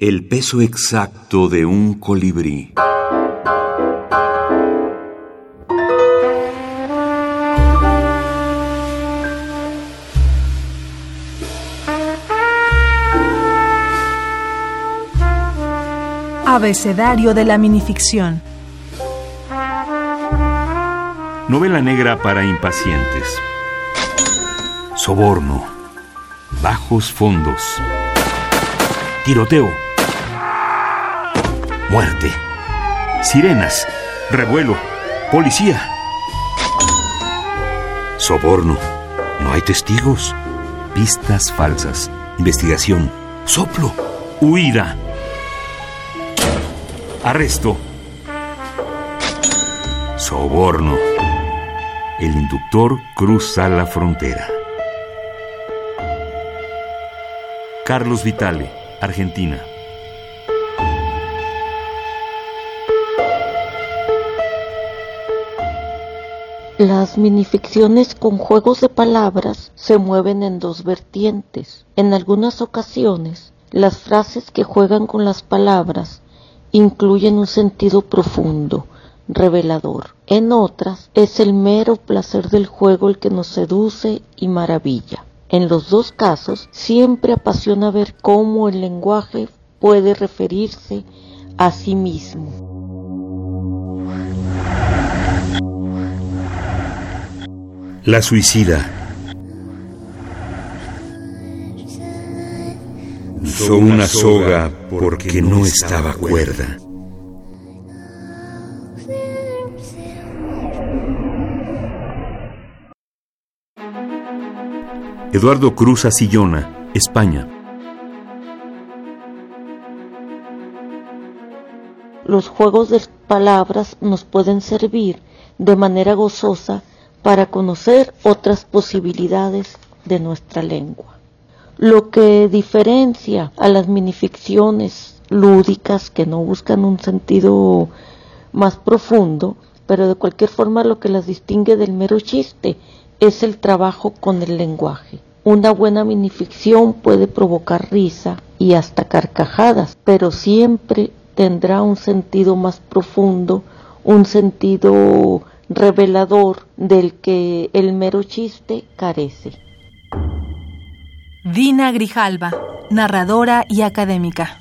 El peso exacto de un colibrí. Abecedario de la minificción. Novela negra para impacientes. Soborno. Bajos fondos. Tiroteo. Muerte. Sirenas. Revuelo. Policía. Soborno. No hay testigos. Pistas falsas. Investigación. Soplo. Huida. Arresto. Soborno. El inductor cruza la frontera. Carlos Vitale, Argentina. Las minificciones con juegos de palabras se mueven en dos vertientes. En algunas ocasiones, las frases que juegan con las palabras incluyen un sentido profundo, revelador. En otras es el mero placer del juego el que nos seduce y maravilla. En los dos casos siempre apasiona ver cómo el lenguaje puede referirse a sí mismo. La suicida. Usó una soga porque no estaba cuerda. Eduardo Cruz Asillona, España. Los juegos de palabras nos pueden servir de manera gozosa para conocer otras posibilidades de nuestra lengua. Lo que diferencia a las minificciones lúdicas que no buscan un sentido más profundo, pero de cualquier forma lo que las distingue del mero chiste es el trabajo con el lenguaje. Una buena minificción puede provocar risa y hasta carcajadas, pero siempre tendrá un sentido más profundo, un sentido revelador del que el mero chiste carece. Dina Grijalva, narradora y académica.